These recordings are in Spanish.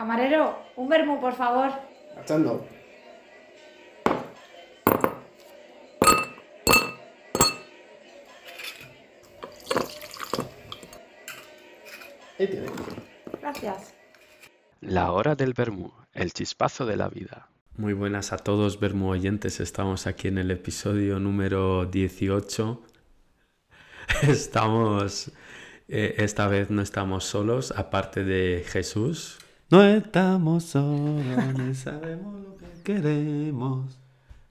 Camarero, un vermú, por favor. Echando. Ahí tiene. Gracias. La hora del vermú, el chispazo de la vida. Muy buenas a todos, vermú oyentes. Estamos aquí en el episodio número 18. Estamos, eh, esta vez no estamos solos, aparte de Jesús. No estamos solos, ni sabemos lo que queremos.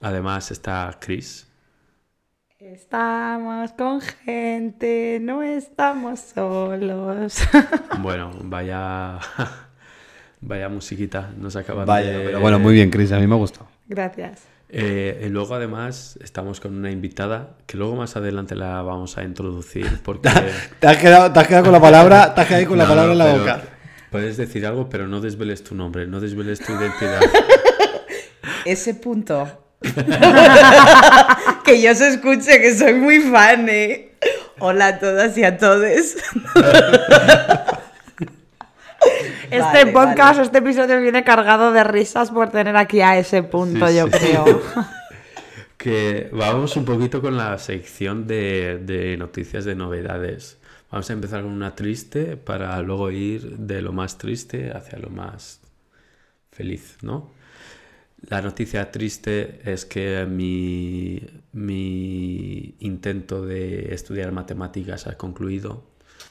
Además está Chris. Estamos con gente, no estamos solos. Bueno, vaya, vaya musiquita, nos acaban Vaya, de... pero bueno, muy bien, Chris, a mí me ha gustado. Gracias. Eh, y luego además estamos con una invitada que luego más adelante la vamos a introducir porque... Te has quedado, te has quedado con la palabra, te has quedado con la No, palabra en la boca. Puedes decir algo, pero no desveles tu nombre, no desveles tu identidad. Ese punto. que yo se escuche, que soy muy fan, ¿eh? Hola a todas y a todos. Este Vale, podcast, vale. este episodio viene cargado de risas por tener aquí a ese punto, Sí, yo sí. creo. que vamos un poquito con la sección de, de noticias de novedades. Vamos a empezar con una triste para luego ir de lo más triste hacia lo más feliz, ¿no? La noticia triste es que mi, mi intento de estudiar matemáticas ha concluido.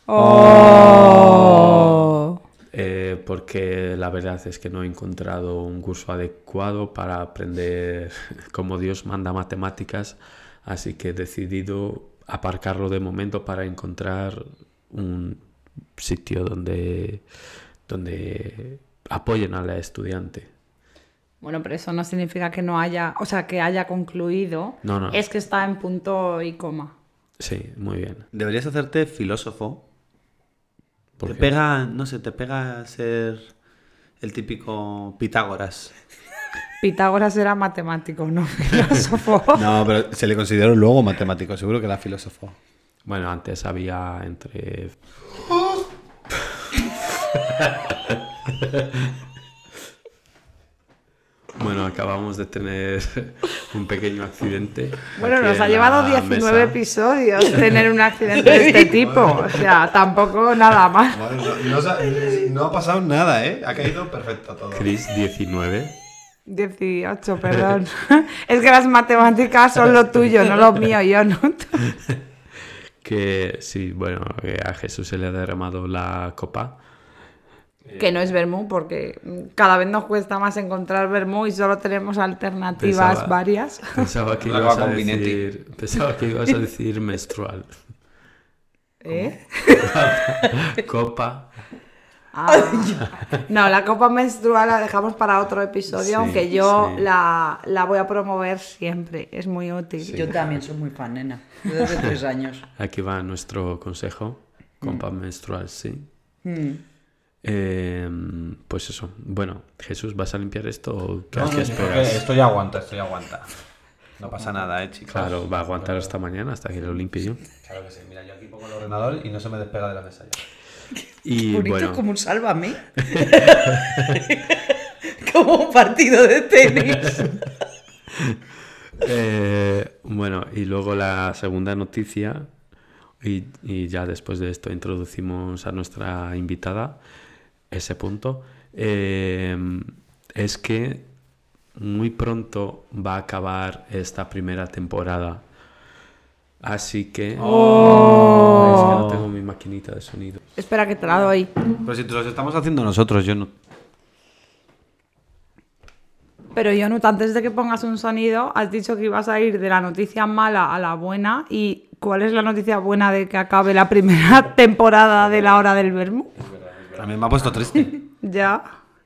Oh. eh, porque la verdad es que no he encontrado un curso adecuado para aprender como Dios manda matemáticas, así que he decidido aparcarlo de momento para encontrar un sitio donde, donde apoyen a la estudiante. Bueno, pero eso no significa que no haya, o sea, que haya concluido. No, no. Es que está en punto y coma. Sí, muy bien. Deberías hacerte filósofo. ¿Por Te qué? pega, no sé, te pega ser el típico Pitágoras. Pitágoras era matemático, no filósofo. No, pero se le consideró luego matemático, seguro que era filósofo. Bueno, antes había entre... Bueno, acabamos de tener un pequeño accidente. Bueno, nos ha llevado la 19 mesa. episodios tener un accidente de este tipo. O sea, tampoco nada más. no, ha pasado nada, ¿eh? Ha caído perfecto todo. Chris 19. 18, perdón. Es que las matemáticas son lo tuyo, no lo mío, yo no. Que sí, bueno, que a Jesús se le ha derramado la copa. Que no es vermú, porque cada vez nos cuesta más encontrar vermú y solo tenemos alternativas Pensaba- varias. Pensaba que, ibas a decir, pensaba que ibas a decir menstrual. ¿Eh? Copa. Ah. No, la copa menstrual la dejamos para otro episodio, Sí, aunque yo sí. la, la voy a promover siempre. Es muy útil. Yo también soy muy fan, nena. Desde tres años. Aquí va nuestro consejo. Copa menstrual, sí. Mm. Eh, pues eso. Bueno, Jesús, ¿vas a limpiar esto o qué, No, no, esperas? Esto ya aguanta, esto ya aguanta. No pasa nada, ¿eh, chicos? Claro, va a aguantar hasta mañana, hasta que lo limpie yo. Claro que sí. Mira, yo aquí pongo el ordenador y no se me despega de la mesa ya. Y Bonito bueno, como un sálvame. como un partido de tenis. eh, bueno, y luego la segunda noticia, y, y ya después de esto introducimos a nuestra invitada, ese punto, eh, es que muy pronto va a acabar esta primera temporada. Así que... Oh. Es que no tengo mi maquinita de sonido. Espera que te la doy. Pero si te los estamos haciendo nosotros, yo no. Pero Jonut, antes de que pongas un sonido, has dicho que ibas a ir de la noticia mala a la buena. ¿Y cuál es la noticia buena de que acabe la primera temporada de la hora del vermú? A mí me ha puesto triste. Ya.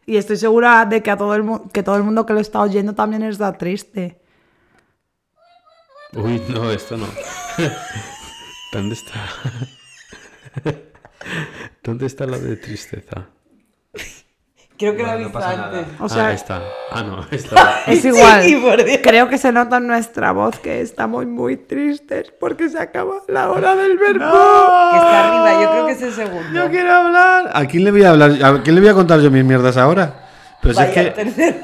Y estoy segura de que a todo el que todo el mundo que lo está oyendo también está triste. Uy, no, esto no. ¿Dónde está? ¿Dónde está la de tristeza? Creo que Bueno, lo he no visto antes. O sea, ah, está. Ah, no, está. es igual. Sí. Creo que se nota en nuestra voz que estamos muy tristes porque se acaba la hora del verbo. Que está arriba, yo creo que es el segundo. Yo quiero hablar. ¿A quién le voy a hablar? ¿A quién le voy a contar yo mis mierdas ahora? Pues Vaya, es que. tercero.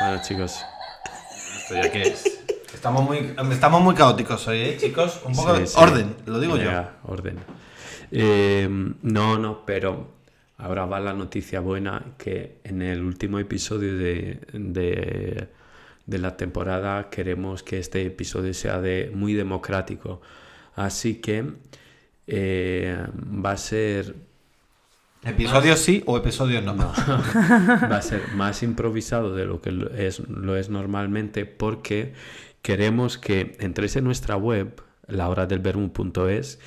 Bueno, chicos. ¿Esto ya qué es? Estamos muy, estamos muy caóticos hoy, ¿eh, chicos? Un poco Sí, de sí. orden, lo digo yo. Orden. Eh, no, no, pero ahora va la noticia buena que en el último episodio de, de, de la temporada queremos que este episodio sea de, muy democrático. Así que eh, va a ser ¿Episodio sí o episodio no? va a ser más improvisado de lo que lo es, lo es normalmente porque queremos que entréis en nuestra web, lahoradelverbum.es,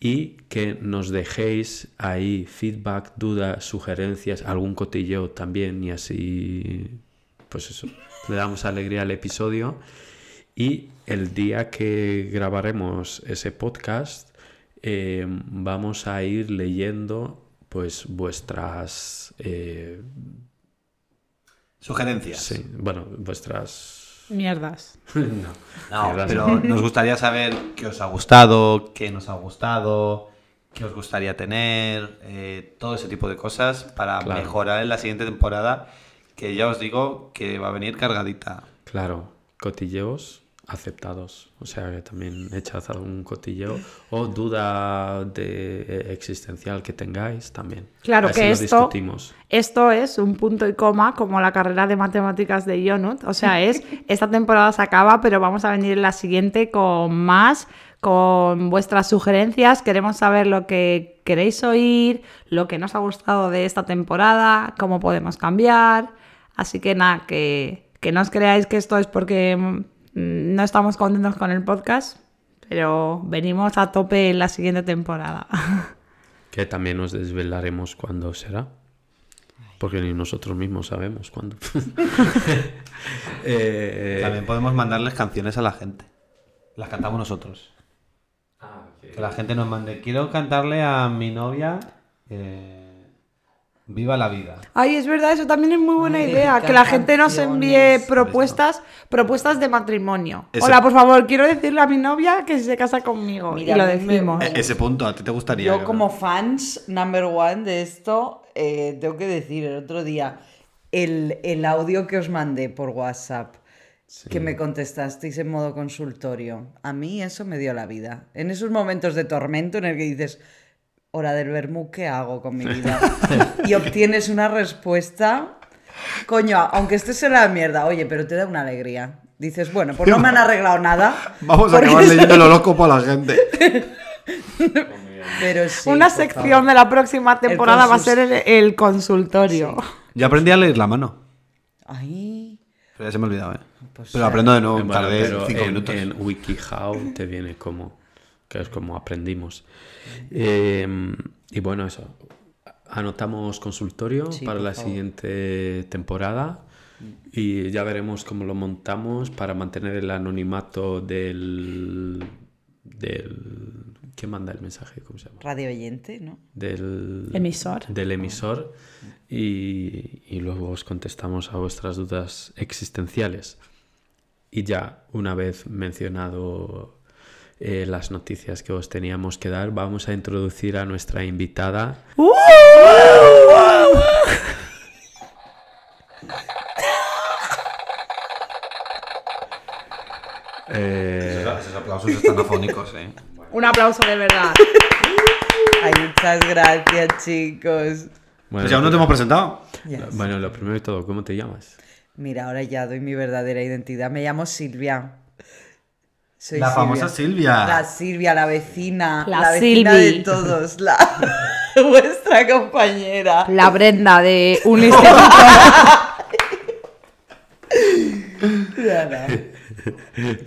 y que nos dejéis ahí feedback, dudas, sugerencias, algún cotilleo también y así, pues eso, le damos alegría al episodio. Y el día que grabaremos ese podcast, eh, vamos a ir leyendo pues vuestras eh, Sugerencias. sí, bueno, vuestras Mierdas. no, No, mierdas pero no. nos gustaría saber qué os ha gustado, qué nos ha gustado, qué os gustaría tener, eh, todo ese tipo de cosas para Claro. mejorar en la siguiente temporada, que ya os digo que va a venir cargadita. Claro, cotilleos aceptados. O sea, que también echad algún cotilleo o duda de eh, existencial que tengáis también. Claro Así que esto, discutimos. esto es un punto y coma como la carrera de matemáticas de Yonut. O sea, es esta temporada se acaba, pero vamos a venir en la siguiente con más, con vuestras sugerencias. Queremos saber lo que queréis oír, lo que nos ha gustado de esta temporada, cómo podemos cambiar. Así que nada, que, que no os creáis que esto es porque no estamos contentos con el podcast, pero venimos a tope en la siguiente temporada. Que también os desvelaremos cuándo será. Porque ni nosotros mismos sabemos cuándo. Eh, También podemos mandarles canciones a la gente. Las cantamos nosotros. ah, que- Que la gente nos mande, quiero cantarle a mi novia eh, Viva la vida. Ay, es verdad, eso también es muy buena Ay, idea. Que la gente nos envíe propuestas, propuestas de matrimonio. Ese- Hola, por favor, quiero decirle a mi novia que se casa conmigo. Mira, y lo me- decimos. E- ese punto, ¿a ti te gustaría? Yo como fans number one de esto, eh, tengo que decir, el otro día, el, el audio que os mandé por WhatsApp, que me contestasteis en modo consultorio, a mí eso me dio la vida. En esos momentos de tormento en el que dices, hora del vermú, ¿qué hago con mi vida? y obtienes una respuesta, coño, aunque estés en la mierda, oye, pero te da una alegría. Dices, bueno, pues no me han arreglado nada. Vamos a acabar eso- leyendo el horóscopo a la gente. Pero sí, Una sección favor. de la próxima temporada va a ser el, el consultorio. Yo aprendí a leer la mano. Ay, Pero ya se me ha olvidado, ¿eh? Pues pero aprendo de nuevo, Bueno, tardé pero cinco en, minutos. en WikiHow te viene como, que es como aprendimos. Eh, y bueno, eso. Anotamos consultorio Sí, para la favor. siguiente temporada y ya veremos cómo lo montamos para mantener el anonimato del... del ¿Quién manda el mensaje? ¿Cómo se llama? radio oyente, ¿no? Del Emisor. Del emisor y, y luego os contestamos a vuestras dudas existenciales. Y ya, una vez mencionado eh, las noticias que os teníamos que dar, vamos a introducir a nuestra invitada. Eh, Esos aplausos están afónicos, ¿eh? Un aplauso de verdad. Ay, muchas gracias, chicos. bueno, Pues ya aún no te hemos presentado. Yes. bueno, lo primero de todo, ¿cómo te llamas? Mira, ahora ya doy mi verdadera identidad. Me llamo Silvia. Soy La famosa Silvia. La Silvia, la vecina. La La, vecina Silvi. de todos. La... Vuestra compañera. La Brenda de un.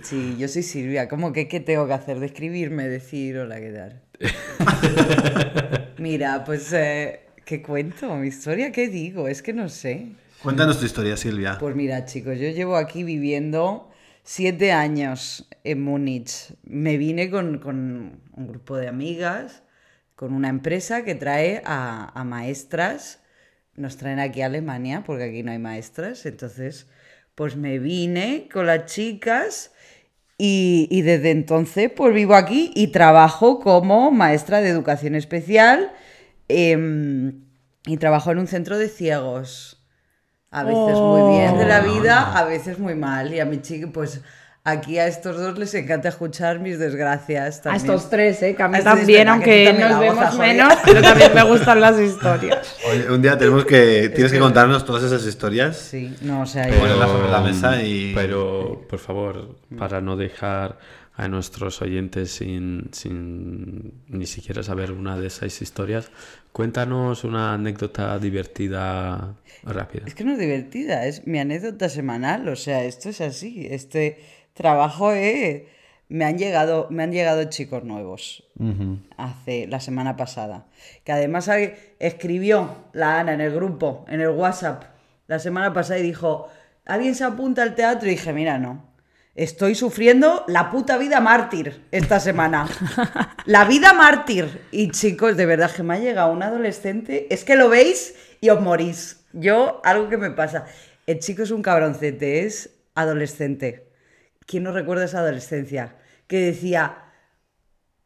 Sí, yo soy Silvia. ¿Cómo que qué tengo que hacer? Describirme, decir hola, ¿qué tal? Mira, pues, eh, ¿qué cuento? ¿Mi historia? ¿Qué digo? Es que no sé. Cuéntanos tu historia, Silvia. Pues mira, chicos, yo llevo aquí viviendo siete años en Múnich. Me vine con, con un grupo de amigas, con una empresa que trae a, maestras nos traen aquí a Alemania, porque aquí no hay maestras, entonces pues me vine con las chicas y, y desde entonces pues vivo aquí y trabajo como maestra de educación especial em, y trabajo en un centro de ciegos. A veces muy bien de la vida, a veces muy mal. Y a mi chica, pues aquí a estos dos les encanta escuchar mis desgracias A también. estos tres, ¿eh? Que a mí A también, tres, aunque también nos vemos menos, pero también me gustan las historias. Oye, un día tenemos que. Tienes que contarnos todas esas historias. Sí, no, o sea, yo- Ponerlas sobre la mesa y- Pero, por favor, para no dejar a nuestros oyentes sin, sin ni siquiera saber una de esas historias, cuéntanos una anécdota divertida rápida. Es que no es divertida, es mi anécdota semanal, o sea, esto es así, este trabajo eh, me han llegado, me han llegado chicos nuevos hace la semana pasada, que además escribió la Ana en el grupo, en el WhatsApp, la semana pasada y dijo, ¿alguien se apunta al teatro? Y dije, mira, no. Estoy sufriendo la puta vida mártir esta semana. La vida mártir. Y chicos, de verdad que me ha llegado un adolescente. Es que lo veis y os morís. Yo, algo que me pasa. El chico es un cabroncete, es adolescente. ¿Quién no recuerda esa adolescencia? Que decía,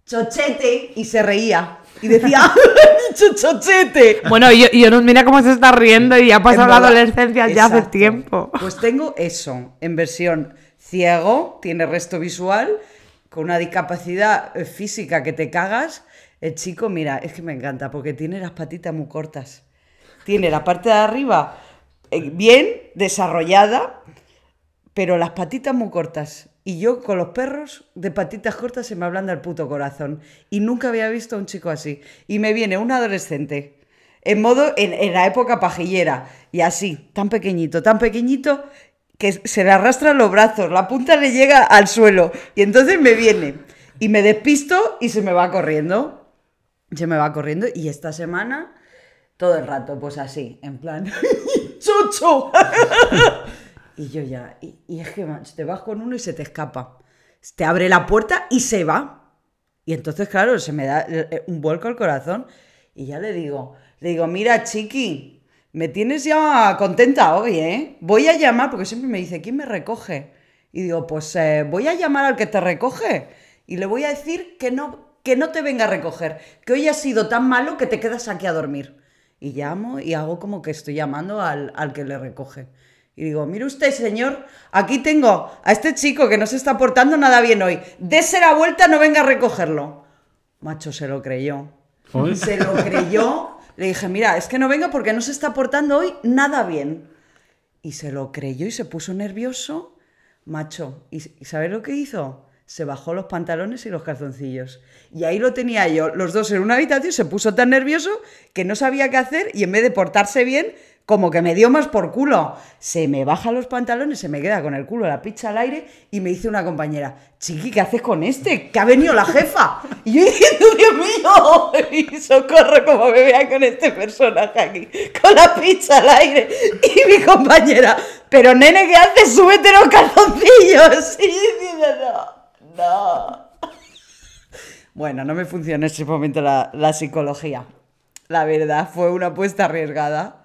chochete, y se reía. Y decía, "He dicho chochete. Bueno, y, y no mira cómo se está riendo y ha pasado la adolescencia ya hace tiempo. Pues tengo eso, en versión ciego, tiene resto visual, con una discapacidad eh, física que te cagas. El chico, mira, es que me encanta porque tiene las patitas muy cortas. Tiene la parte de arriba eh, bien desarrollada, pero las patitas muy cortas. Y yo con los perros de patitas cortas se me ablanda el puto corazón. Y nunca había visto a un chico así. Y me viene un adolescente, en modo, en, en la época pajillera, y así, tan pequeñito, tan pequeñito, que se le arrastran los brazos, la punta le llega al suelo. Y entonces me viene, y me despisto y se me va corriendo. Se me va corriendo, y esta semana, todo el rato, pues así, en plan, ¡chucho! Y yo ya, y, es que te vas con uno y se te escapa. Te abre la puerta y se va. Y entonces, claro, se me da eh, un vuelco al corazón. Y ya le digo, le digo, mira, chiqui, me tienes ya contenta hoy, ¿eh? Voy a llamar, porque siempre me dice, ¿quién me recoge? Y digo, pues eh, voy a llamar al que te recoge. Y le voy a decir que no, que no te venga a recoger, que hoy ha sido tan malo que te quedas aquí a dormir. Y llamo y hago como que estoy llamando al, al que le recoge. Y digo, mire usted, señor, aquí tengo a este chico que no se está portando nada bien hoy. Dese la vuelta, no venga a recogerlo. Macho, se lo creyó. Se lo creyó. Le dije, mira, es que no venga porque no se está portando hoy nada bien. Y se lo creyó y se puso nervioso. Macho, ¿y, y sabes lo que hizo? Se bajó los pantalones y los calzoncillos. Y ahí lo tenía yo, los dos en una habitación, se puso tan nervioso que no sabía qué hacer y en vez de portarse bien, como que me dio más por culo. Se me baja los pantalones, se me queda con el culo la picha al aire y me dice una compañera, chiqui, ¿qué haces con este? Que ha venido la jefa. Y yo diciendo, Dios mío, y socorro como me vea con este personaje aquí, con la picha al aire. Y mi compañera, pero nene, ¿qué haces? Súbete los calzoncillos. Y diciendo, no, no. Bueno, no me funcionó en ese momento la, la psicología. La verdad, fue una apuesta arriesgada.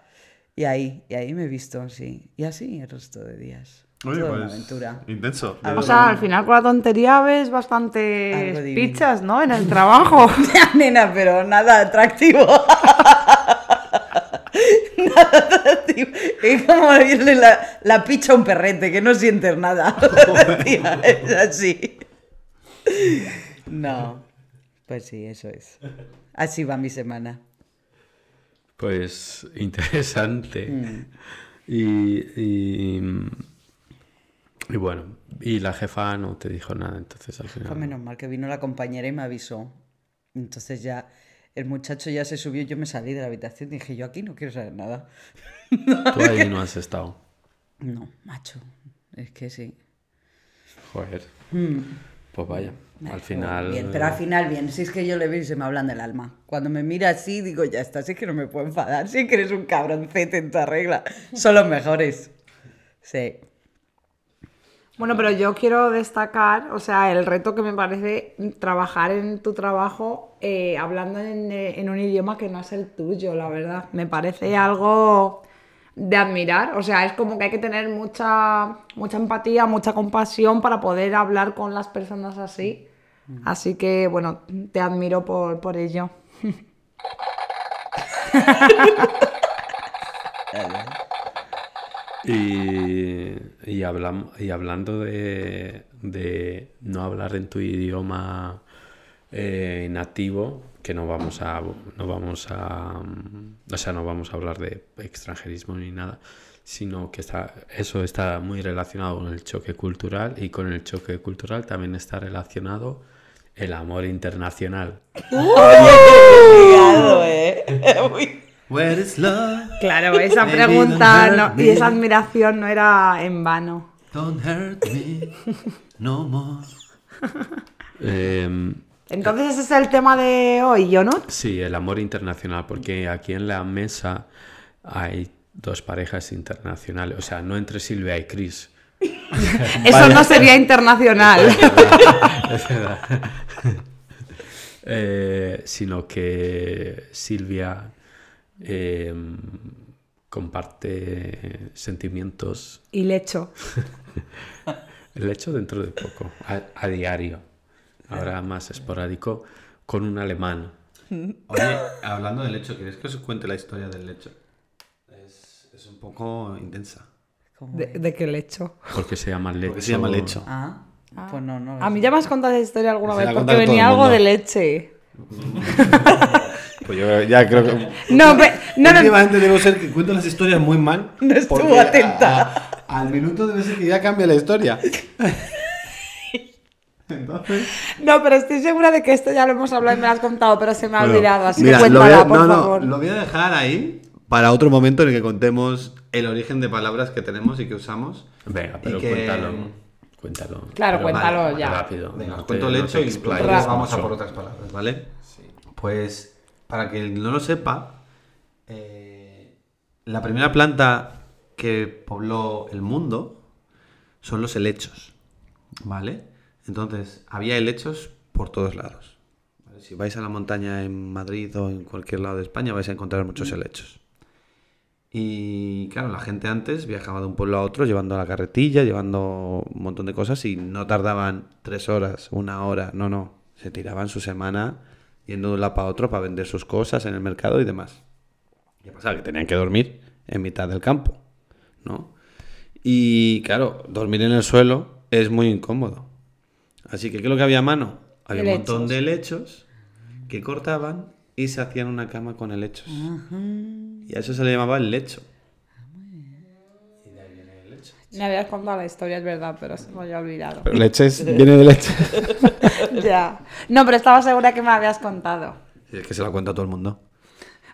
Y ahí, y ahí me he visto, sí. Y así el resto de días. Oye, Toda pues, una aventura. Intenso. O sea, al final con la tontería ves bastantes pichas, ¿no? En el trabajo. Nena, pero nada atractivo. nada atractivo. Es como abrirle la, la picha a un perrete, que no sientes nada. Tía, es así. No. Pues sí, eso es. Así va mi semana. Pues interesante. Mm. Y, y, y bueno, y la jefa no te dijo nada, entonces al Fue final. menos mal que vino la compañera y me avisó. Entonces ya el muchacho ya se subió, yo me salí de la habitación y dije, yo aquí no quiero saber nada. Tú ahí no has estado. No, macho, es que sí. Joder. Pues vaya, al final. Bien, pero al final bien, si es que yo le veo y se me hablan del alma. Cuando me mira así, digo, ya está, si es que no me puedo enfadar, si es que eres un cabroncete en tu regla. Son los mejores. Sí. Bueno, pero yo quiero destacar, o sea, el reto que me parece trabajar en tu trabajo eh, hablando en, eh, en un idioma que no es el tuyo, la verdad. Me parece algo de admirar, o sea, es como que hay que tener mucha, mucha empatía, mucha compasión para poder hablar con las personas así. Así que, bueno, te admiro por, por ello. Y, y, hablam- y hablando de, de no hablar en tu idioma eh, nativo, que no vamos a no vamos a mm, o sea, no vamos a hablar de extranjerismo ni nada, sino que está eso está muy relacionado con el choque cultural y con el choque cultural también está relacionado el amor internacional. Complicado, ¿eh? Where is love? Claro, esa pregunta don't no- hurt y me. esa admiración no era en vano. Don't hurt me no more. Em, Entonces ese es el tema de hoy, ¿yo no? Sí, el amor internacional, porque aquí en la mesa hay dos parejas internacionales, o sea, no entre Silvia y Chris. Eso no sería internacional. Es verdad. Eh, sino que Silvia eh, comparte sentimientos, y lecho. el hecho dentro de poco, a, a diario, ahora más esporádico, con un alemán. Oye, hablando del lecho, ¿queréis que os cuente la historia del lecho? Es, es un poco intensa. ¿De, de qué lecho? Porque se llama lecho. Porque se llama lecho. Ah, pues no, no. A mí ya me has contado esa historia alguna vez porque venía algo de leche. Pues yo ya creo que. No, pe- no, no, Últimamente debo ser que cuento las historias muy mal. No estuvo atenta. a- a- al minuto debe ser que ya cambia la historia. Entonces. no, pero estoy segura de que esto ya lo hemos hablado y me lo has contado, pero se me ha Bueno, olvidado, así mira, que lo voy cuéntala, a- por no, no, favor. lo voy a dejar ahí para otro momento en el que contemos el origen de palabras que tenemos y que usamos. Venga, pero que- cuéntalo. Cuéntalo. Claro, Pero cuéntalo vale, ya. Rápido. Venga, no cuento el no hecho y vamos a por otras palabras, ¿vale? Pues, para que no lo sepa, eh, la primera planta que pobló el mundo son los helechos, ¿vale? Entonces, había helechos por todos lados. ¿vale? Si vais a la montaña en Madrid o en cualquier lado de España, vais a encontrar muchos helechos. Y claro, la gente antes viajaba de un pueblo a otro llevando la carretilla, llevando un montón de cosas y no tardaban tres horas, una hora, no, no. Se tiraban su semana yendo de un lado para otro para vender sus cosas en el mercado y demás. ¿Qué pasaba? Que tenían que dormir en mitad del campo, ¿no? Y claro, dormir en el suelo es muy incómodo. Así que, ¿qué es lo que había a mano? Había un montón de helechos que cortaban y se hacían una cama con helechos. Y a eso se le llamaba el lecho. Me habías contado la historia, es verdad, pero se me había olvidado. Pero leches viene de leche. ya. No, pero estaba segura que me habías contado. Y es que se la cuenta a todo el mundo.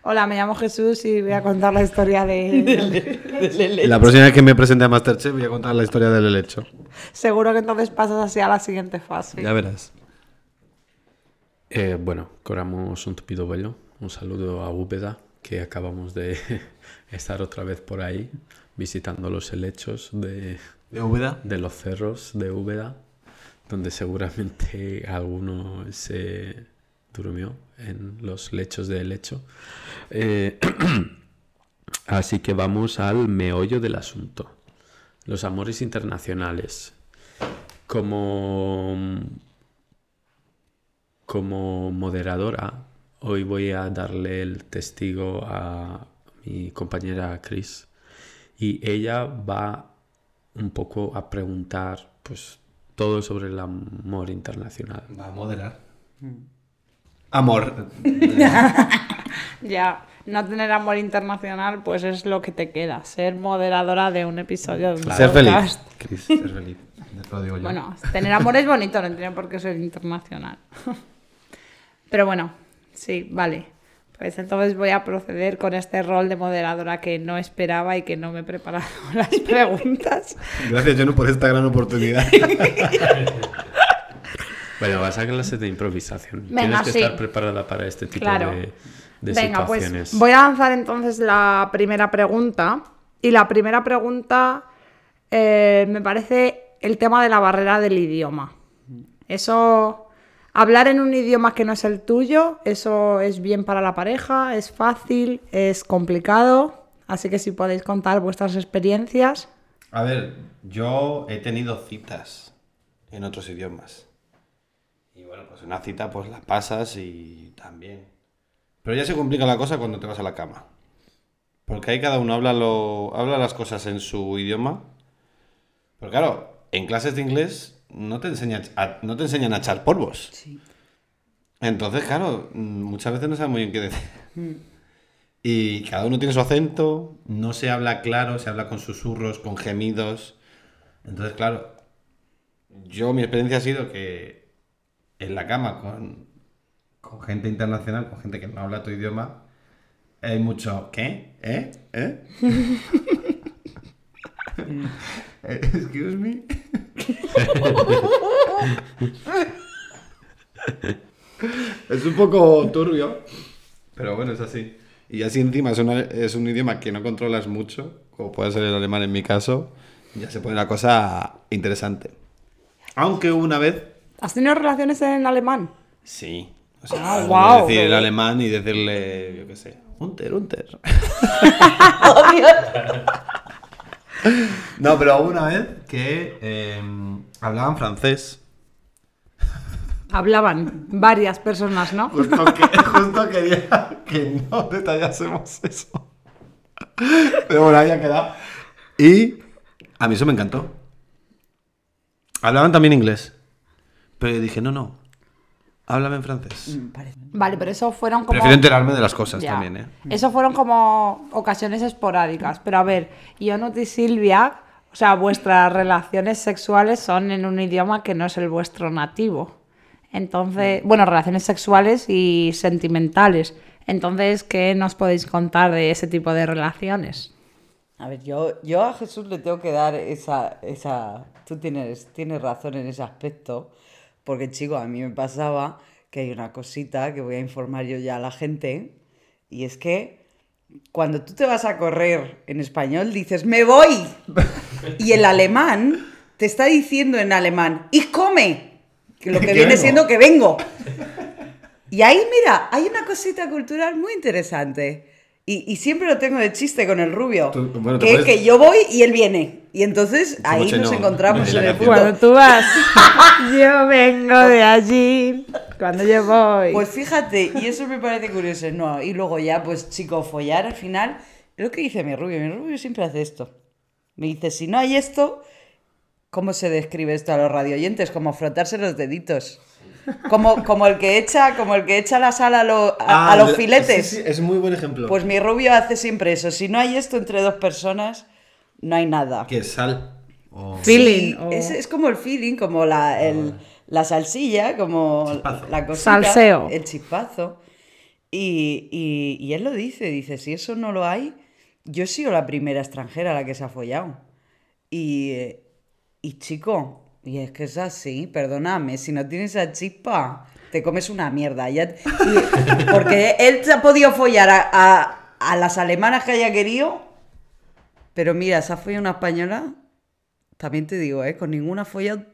Hola, me llamo Jesús y voy a contar la historia de... Y la próxima vez que me presente a Masterchef voy a contar la historia del helecho. Seguro que entonces pasas así a la siguiente fase. Ya verás. Eh, bueno, corramos un tupido velo. Un saludo a Úbeda, que acabamos de estar otra vez por ahí visitando los helechos de, ¿De Úbeda? de los cerros de Úbeda, donde seguramente alguno se durmió en los lechos de helecho. Eh, así que vamos al meollo del asunto. Los amores internacionales. Como, como moderadora, hoy voy a darle el testigo a mi compañera Chris y ella va un poco a preguntar pues todo sobre el amor internacional. Va a moderar. Amor. Ya, no tener amor internacional, pues es lo que te queda. Ser moderadora de un episodio de un Ser feliz. Chris, ser feliz. Ya te lo digo yo. Bueno, tener amor es bonito, no tiene por qué ser internacional. Pero bueno, sí, vale. Pues entonces voy a proceder con este rol de moderadora que no esperaba y que no me he preparado las preguntas. Gracias, Jono, por esta gran oportunidad. Bueno, vas a clases de improvisación. Venga, Tienes que sí. estar preparada para este tipo Claro. de, de Venga, pues situaciones. voy a lanzar entonces la primera pregunta. Y la primera pregunta eh, me parece el tema de la barrera del idioma. Eso, hablar en un idioma que no es el tuyo, eso es bien para la pareja, es fácil, es complicado. Así que si podéis contar vuestras experiencias. A ver, yo he tenido citas en otros idiomas. Bueno, pues una cita pues la pasas y también. Pero ya se complica la cosa cuando te vas a la cama. Porque ahí cada uno habla, lo, habla las cosas en su idioma. Pero claro, en clases de inglés no te, enseñan a, no te enseñan a echar polvos. Sí. Entonces, claro, mm, muchas veces no sabes muy bien qué decir. Y cada uno tiene su acento, no se habla claro, se habla con susurros, con gemidos. Entonces, claro, yo mi experiencia ha sido que en la cama con, con gente internacional, con gente que no habla tu idioma, hay mucho ¿qué? ¿Eh? ¿Eh? Excuse me. es un poco turbio, pero bueno, es así. Y así encima es, una- es un idioma que no controlas mucho, como puede ser el alemán en mi caso, ya se pone la cosa interesante. Aunque una vez, ¿Has tenido relaciones en alemán? sí. O sea, Ah, no guau, decir el alemán y decirle, yo qué sé, unter, unter. no, pero hubo una vez que eh, hablaban francés. Hablaban varias personas, ¿no? Justo, que, justo quería que no detallásemos eso. Pero bueno, ahí ha quedado. Y a mí eso me encantó. Hablaban también inglés. Pero yo dije, no, no. Háblame en francés. Mm, Vale, pero eso fueron como... Prefiero enterarme de las cosas Ya. también, ¿eh? Eso fueron como ocasiones esporádicas. Pero a ver, Ionut y Silvia, o sea, vuestras relaciones sexuales son en un idioma que no es el vuestro nativo. Entonces, bueno, relaciones sexuales y sentimentales. Entonces, ¿qué nos podéis contar de ese tipo de relaciones? A ver, yo, yo a Jesús le tengo que dar esa, esa... Tú tienes, tienes razón en ese aspecto, porque chico, a mí me pasaba que hay una cosita que voy a informar yo ya a la gente, y es que cuando tú te vas a correr en español dices, me voy, y el alemán te está diciendo en alemán, y come, que lo que Que viene vengo. siendo que vengo. Y ahí, mira, hay una cosita cultural muy interesante. Y, y siempre lo tengo de chiste con el rubio. Tú- bueno, que, puedes- que yo voy y él viene. Y entonces ahí nos no, encontramos en el punto. Cuando tú vas, yo vengo de allí. Cuando yo voy. Pues fíjate, y eso me parece curioso. No, y luego ya, pues chico, follar al final. Es lo que dice mi rubio. Mi rubio siempre hace esto. Me dice, si no hay esto, ¿cómo se describe esto a los radioyentes? Como frotarse los deditos. Como, como el que echa, como el que echa la sal a, lo- a- a los filetes. sí, sí, es muy buen ejemplo. Pues mi rubio hace siempre eso. Si no hay esto entre dos personas, no hay nada. ¿Qué es sal? Feeling. Sí, es, es como el feeling, como la, el- la salsilla, como Chispazo. la cosita. Salseo. El chispazo. Y, y- y él lo dice, dice, si eso no lo hay, yo he sido la primera extranjera a la que se ha follado. Y, eh, y chico, y es que es así, perdóname, si no tienes esa chispa, te comes una mierda. Ya- porque él se ha podido follar a, a- las alemanas que haya querido, pero mira, se ha follado una española, también te digo, ¿eh? con ninguna folla.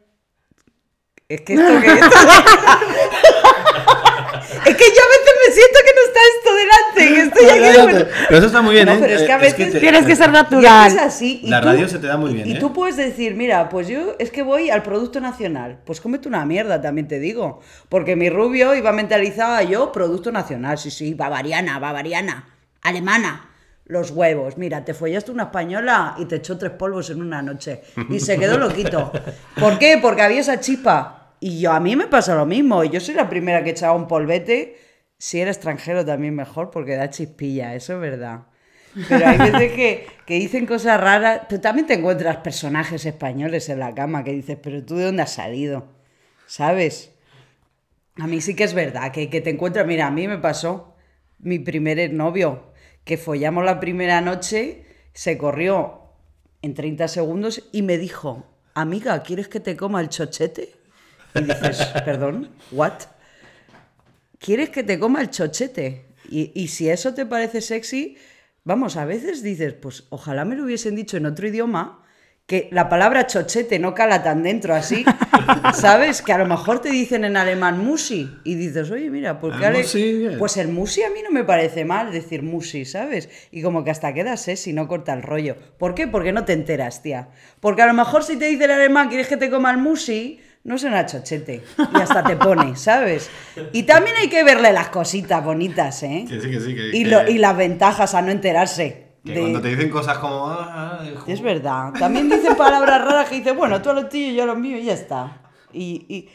Es que esto que Es que yo a veces me siento que no está esto delante, que estoy aquí. Pero eso está muy bien, No, ¿eh? pero es que a veces te- Tienes que ser natural. es así. y La tú- radio se te da muy bien, Y ¿eh? tú puedes decir, mira, pues yo es que voy al Producto Nacional. Pues cómete una mierda, también te digo. Porque mi rubio iba mentalizado a yo, Producto Nacional. Sí, sí, bavariana, bavariana, alemana. Los huevos. Mira, te follaste una española y te echó tres polvos en una noche. Y se quedó loquito. ¿Por qué? Porque había esa chispa. Y yo, a mí me pasa lo mismo. Yo soy la primera que echaba un polvete. Si era extranjero también mejor, porque da chispilla, eso es verdad. Pero hay veces que, que dicen cosas raras. Tú también te encuentras personajes españoles en la cama que dices, pero tú de dónde has salido, ¿sabes? A mí sí que es verdad que, que te encuentras. Mira, a mí me pasó mi primer novio, que follamos la primera noche, se corrió en 30 segundos y me dijo, amiga, ¿quieres que te coma el chochete? Y dices, perdón, ¿what? ¿Quieres que te coma el chochete? Y, y si eso te parece sexy, vamos, a veces dices, pues ojalá me lo hubiesen dicho en otro idioma que la palabra chochete no cala tan dentro así, ¿sabes? Que a lo mejor te dicen en alemán musi y dices, oye, mira, ¿por qué El ale- bien. Pues el musi a mí no me parece mal decir musi, ¿sabes? Y como que hasta quedas ¿eh? si no corta el rollo. ¿Por qué? Porque no te enteras, tía. Porque a lo mejor si te dice el alemán, ¿quieres que te coma el musi? No suena chochete. Y hasta te pone, ¿sabes? Y también hay que verle las cositas bonitas, ¿eh? Que sí, que sí. Que, Y, que- lo- y las ventajas a no enterarse. que de- cuando te dicen cosas como. "Ah, hijo". Es verdad. También dicen palabras raras que dicen, bueno, tú a lo tuyo, yo a lo mío y ya está. Y, y-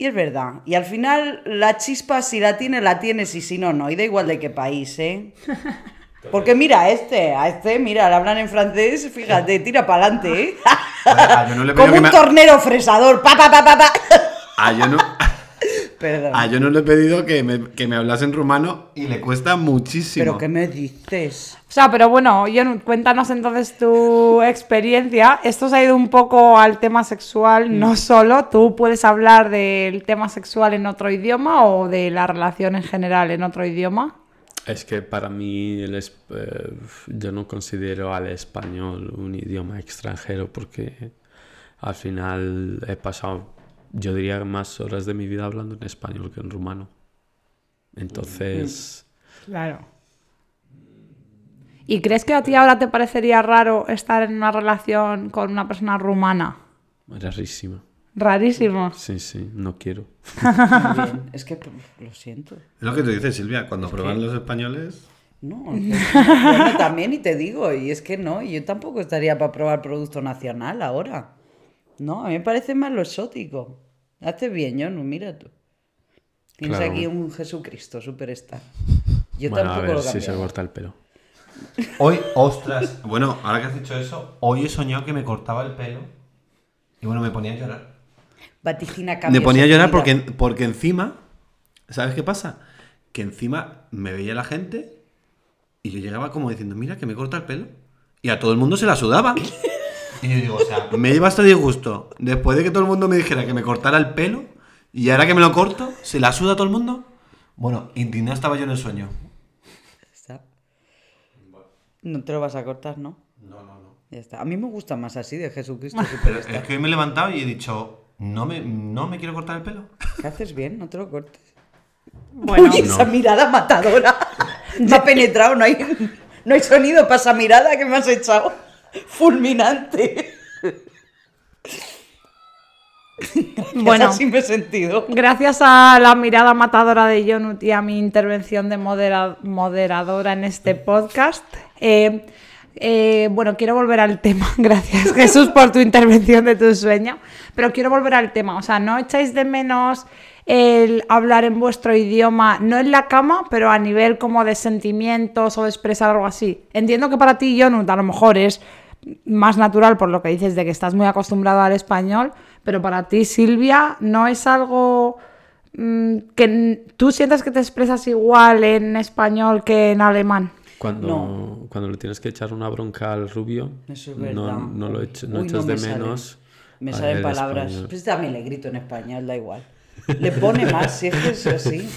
y es verdad. Y al final la chispa, si la tienes, la tienes y si no, no. Y da igual de qué país, ¿eh? Porque mira, a este, a este, mira, le hablan en francés, fíjate, tira para adelante, ¿eh? Ah, yo no le he pedido Como un me- tornero fresador, pa, pa, pa, pa, pa. Ah, yo no. Perdón. Ah, yo no le he pedido que me, que me hablase en rumano y le cuesta muchísimo. ¿Pero qué me dices? O sea, pero bueno, Jon, cuéntanos entonces tu experiencia. Esto se ha ido un poco al tema sexual, Mm. no solo. ¿Tú puedes hablar del tema sexual en otro idioma o de la relación en general en otro idioma? Es que para mí el es- eh, yo no considero al español un idioma extranjero porque al final he pasado, yo diría, más horas de mi vida hablando en español que en rumano. Entonces, Claro. ¿Y crees que a ti ahora te parecería raro estar en una relación con una persona rumana? es rarísimo. Sí, sí, no quiero. Bien. Es que pff, lo siento. Es lo que te dice Silvia, cuando prueban los españoles. No, pues, bueno, también y te digo, y es que no, y yo tampoco estaría para probar producto nacional ahora. No, a mí me parece más lo exótico. Haces bien, yo no, mira tú. Tienes Claro. aquí un Jesucristo superstar. Yo bueno, a tampoco ver lo si se corta el pelo. Hoy, ostras. Bueno, ahora que has dicho eso, hoy he soñado que me cortaba el pelo. Y bueno, me ponía a llorar. Vaticina Me cambios ponía a llorar porque, porque encima. ¿Sabes qué pasa? Que encima me veía la gente y yo llegaba como diciendo, mira que me corta el pelo. Y a todo el mundo se la sudaba. Y yo digo, o sea, me lleva hasta disgusto. Después de que todo el mundo me dijera que me cortara el pelo, y ahora que me lo corto, ¿se la suda a todo el mundo? Bueno, indignado estaba yo en el sueño. Está. No te lo vas a cortar, ¿no? No, no, no. Ya está. A mí me gusta más así de Jesucristo Pero es que hoy me he levantado y he dicho, no me, no me quiero cortar el pelo. ¿Qué haces bien? No te lo cortes. Bueno, Uy, esa mirada matadora. Me ha penetrado, no hay, no hay sonido para esa mirada que me has echado. Fulminante. Bueno. así me he sentido. Gracias a la mirada matadora de Jonut y a mi intervención de modera- moderadora en este podcast. eh, eh, bueno, quiero volver al tema. Gracias, Jesús, por tu intervención de tu sueño. Pero quiero volver al tema. O sea, ¿no echáis de menos el hablar en vuestro idioma, no en la cama, pero a nivel como de sentimientos o de expresar algo así? Entiendo que para ti, Jonut, a lo mejor es más natural por lo que dices de que estás muy acostumbrado al español, pero para ti, Silvia, ¿no es algo mm, que tú sientas que te expresas igual en español que en alemán? Cuando, No. cuando le tienes que echar una bronca al rubio, Eso es no, no lo echo- no Uy, echas me de salen. menos. Me a salen palabras. español. Pues también le grito en español, da igual. Le pone más, si es que es así.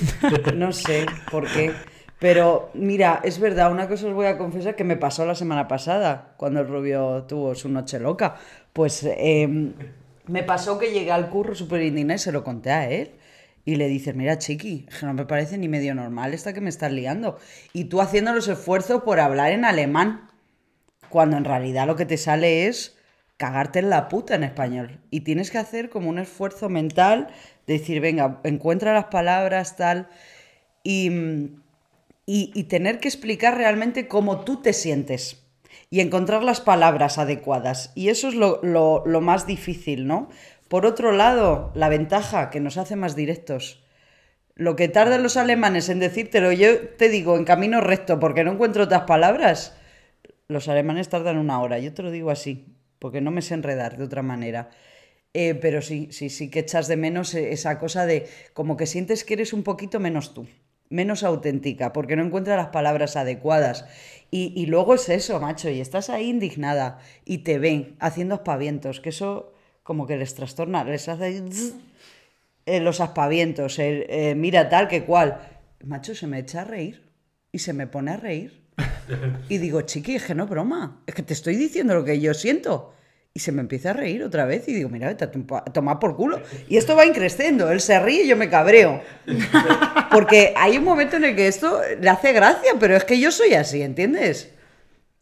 No sé por qué. Pero mira, es verdad, una cosa os voy a confesar que me pasó la semana pasada, cuando el rubio tuvo su noche loca. Pues eh, me pasó que llegué al curro súper indignada y se lo conté a él. Y le dices, mira, chiqui, no me parece ni medio normal esta que me estás liando. Y tú haciendo los esfuerzos por hablar en alemán cuando en realidad lo que te sale es cagarte en la puta en español. Y tienes que hacer como un esfuerzo mental, de decir, venga, encuentra las palabras, tal, y, y, y tener que explicar realmente cómo tú te sientes y encontrar las palabras adecuadas. Y eso es lo, lo- lo más difícil, ¿no? Por otro lado, la ventaja que nos hace más directos. Lo que tardan los alemanes en decírtelo, yo te digo en camino recto porque no encuentro otras palabras, los alemanes tardan una hora, yo te lo digo así, porque no me sé enredar de otra manera. Eh, pero sí, sí, sí que echas de menos eh, esa cosa de como que sientes que eres un poquito menos tú, menos auténtica, porque no encuentras las palabras adecuadas. Y, y luego es eso, macho, y estás ahí indignada y te ven haciendo aspavientos, que eso como que les trastorna, les hace zzz, eh, los aspavientos, el, eh, mira tal que cual. Macho, se me echa a reír y se me pone a reír. Y digo, chiqui, es que no broma, es que te estoy diciendo lo que yo siento. y se me empieza a reír otra vez y digo, mira, vete a tomar por culo. Y esto va increciendo, él se ríe y yo me cabreo. Porque hay un momento en el que esto le hace gracia, pero es que yo soy así, ¿entiendes?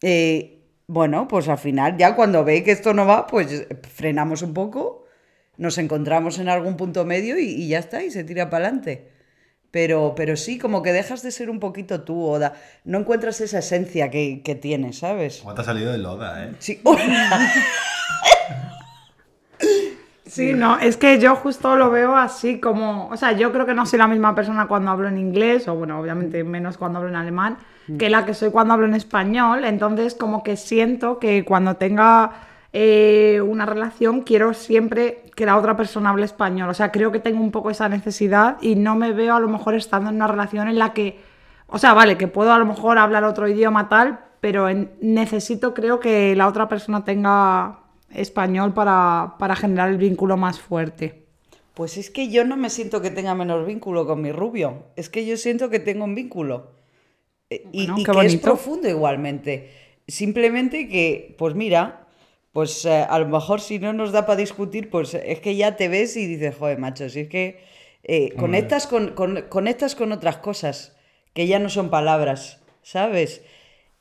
Eh, bueno, pues al final ya cuando ve que esto no va, pues frenamos un poco, nos encontramos en algún punto medio y, y ya está, y se tira para adelante. Pero, pero sí, como que dejas de ser un poquito tú, Oda. No encuentras esa esencia que, que tienes, ¿sabes? ¿Cómo te ha salido de Loda, eh? Sí. Sí, no, es que yo justo lo veo así como, o sea, yo creo que no soy la misma persona cuando hablo en inglés, o bueno, obviamente menos cuando hablo en alemán, que la que soy cuando hablo en español, entonces como que siento que cuando tenga eh, una relación quiero siempre que la otra persona hable español, o sea, creo que tengo un poco esa necesidad y no me veo a lo mejor estando en una relación en la que, o sea, vale, que puedo a lo mejor hablar otro idioma tal, pero en- necesito creo que la otra persona tenga español para, para generar el vínculo más fuerte. Pues es que yo no me siento que tenga menor vínculo con mi rubio. Es que yo siento que tengo un vínculo. Eh, Y, Bueno, y qué que es profundo igualmente. Simplemente que, pues mira, pues eh, a lo mejor si no nos da para discutir, pues es que ya te ves y dices, joder, macho, si es que eh, conectas, con, con- conectas con otras cosas que ya no son palabras, ¿sabes?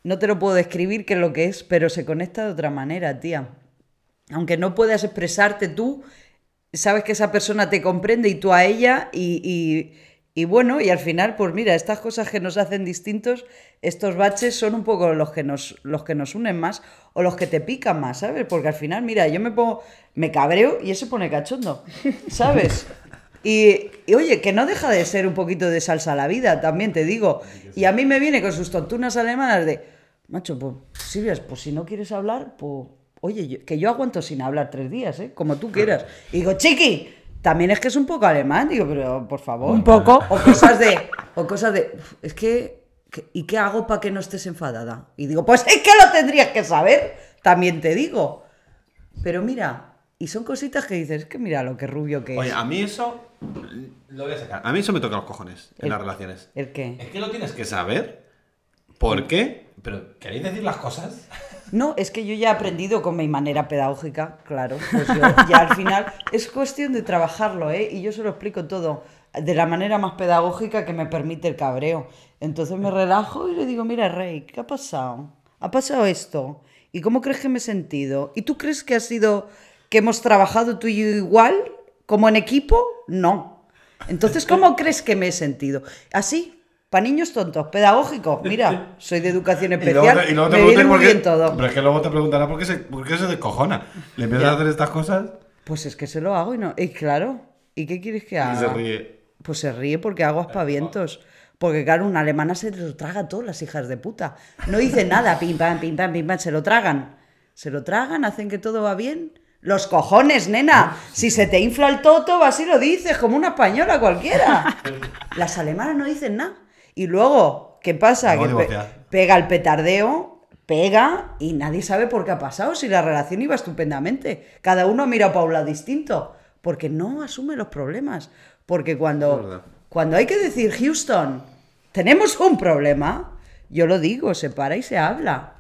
No te lo puedo describir qué es lo que es, pero se conecta de otra manera, tía. Aunque no puedas expresarte tú, sabes que esa persona te comprende y tú a ella y, bueno, y al final, pues mira, estas cosas que nos hacen distintos, estos baches son un poco los que nos, los que nos unen más o los que te pican más, ¿sabes? Porque al final, mira, yo me pongo, me cabreo y se pone cachondo, ¿sabes? Y, oye, que no deja de ser un poquito de salsa la vida, también te digo. Y a mí me viene con sus tontunas alemanas de, macho, pues Silvia, pues si no quieres hablar, pues oye, yo- que yo aguanto sin hablar tres días, ¿eh? Como tú quieras. Y digo, chiqui, también es que es un poco alemán, digo, pero por favor. Un poco. O cosas de, o cosas de, "Uf, es que, ¿y qué hago para que no estés enfadada? Y digo, pues es que lo tendrías que saber, también te digo. Pero mira, y son cositas que dices, es que mira lo que rubio que es. Oye, a mí eso. Lo voy a sacar. A mí eso me toca los cojones en El- las relaciones. ¿El qué? Es que lo tienes que saber. ¿Por qué? Pero, ¿queréis decir las cosas? No, es que yo ya he aprendido con mi manera pedagógica, claro. Pues yo ya al final es cuestión de trabajarlo, ¿eh? Y yo se lo explico todo de la manera más pedagógica que me permite el cabreo. Entonces me relajo y le digo, mira, Rey, ¿qué ha pasado? Ha pasado esto. ¿Y cómo crees que me he sentido? ¿Y tú crees que ha sido que hemos trabajado tú y yo igual, como en equipo? No. Entonces, ¿cómo crees que me he sentido? Así, para niños tontos, pedagógico. Mira, soy de educación especial. me viene preguntan muy por qué- bien todo. Pero es que luego te preguntará por qué se, por qué se descojona. Le empiezas Ya. a hacer estas cosas Pues es que se lo hago y no. Y claro, ¿y qué quieres que haga? y se ríe. Pues se ríe porque hago aspavientos. Porque claro, una alemana se lo traga todo, las hijas de puta. No dice nada, pim pam, pim pam, pim pam, se lo tragan. Se lo tragan, hacen que todo va bien. Los cojones, nena. Si se te infla el toto, vas y lo dices, como una española cualquiera. Las alemanas no dicen nada. Y luego, ¿qué pasa? Que pe- pega el petardeo, pega y nadie sabe por qué ha pasado, si la relación iba estupendamente. Cada uno mira para un lado distinto, porque no asume los problemas. Porque cuando, cuando hay que decir, Houston, tenemos un problema, yo lo digo, se para y se habla.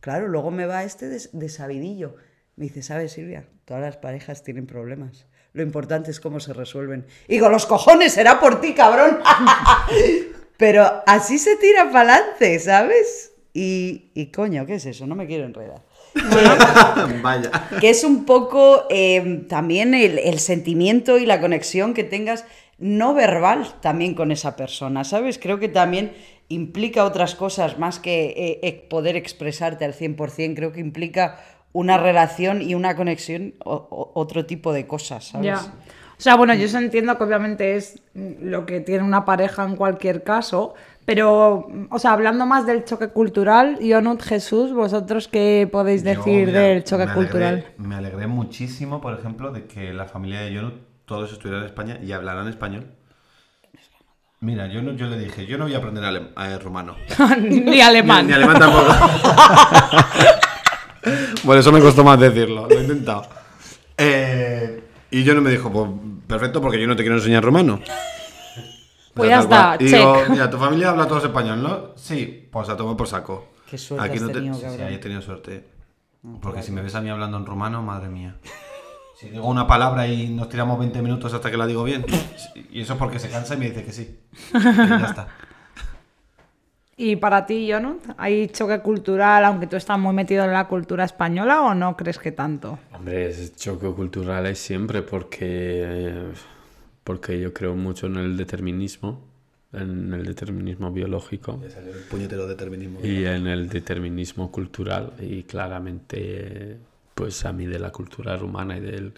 Claro, luego me va este de, de sabidillo. Me dice, ¿sabes, Silvia? Todas las parejas tienen problemas. Lo importante es cómo se resuelven. Y digo, los cojones, será por ti, cabrón. Pero así se tira para adelante, ¿sabes? Y, y coño, ¿qué es eso? No me quiero enredar. Vaya. Que es un poco eh, también el, el sentimiento y la conexión que tengas no verbal también con esa persona, ¿sabes? Creo que también implica otras cosas más que eh, eh, poder expresarte al 100%. Creo que implica una relación y una conexión, o- o- otro tipo de cosas, ¿sabes? O sea, bueno, yo eso entiendo que obviamente es mm, lo que tiene una pareja en cualquier caso, pero, mm, o sea, hablando más del choque cultural, Ionut Jesús, ¿vosotros qué podéis Yo, decir mira, del choque me alegré- cultural? Me alegré muchísimo, por ejemplo, de que la familia de Jonut todos estuvieran en España y hablaran español. Mira, yo, no, yo le dije, yo no voy a aprender ale- eh, rumano. Ni alemán. Ni, ni alemán tampoco. Por eso me costó más decirlo, lo he intentado. Eh, y yo no me dijo, pues perfecto, porque yo no te quiero enseñar rumano. Pues Pero ya tal cual. está, Y digo, mira, tu familia habla todos español, ¿no? Sí, pues a tomar por saco. Qué suerte has no te- tenido, sí, sí, ahí he tenido suerte. Porque si me ves a mí hablando en rumano, madre mía. Si digo una palabra y nos tiramos 20 minutos hasta que la digo bien. Y eso es porque se cansa y me dice que sí. Y ya está. ¿Y para ti, Jonut, hay choque cultural, aunque tú estás muy metido en la cultura española, o no crees que tanto? Hombre, es choque cultural es siempre porque, porque yo creo mucho en el determinismo, en el determinismo biológico salió el puñetero determinismo. y en el determinismo cultural y claramente pues a mí de la cultura rumana y del,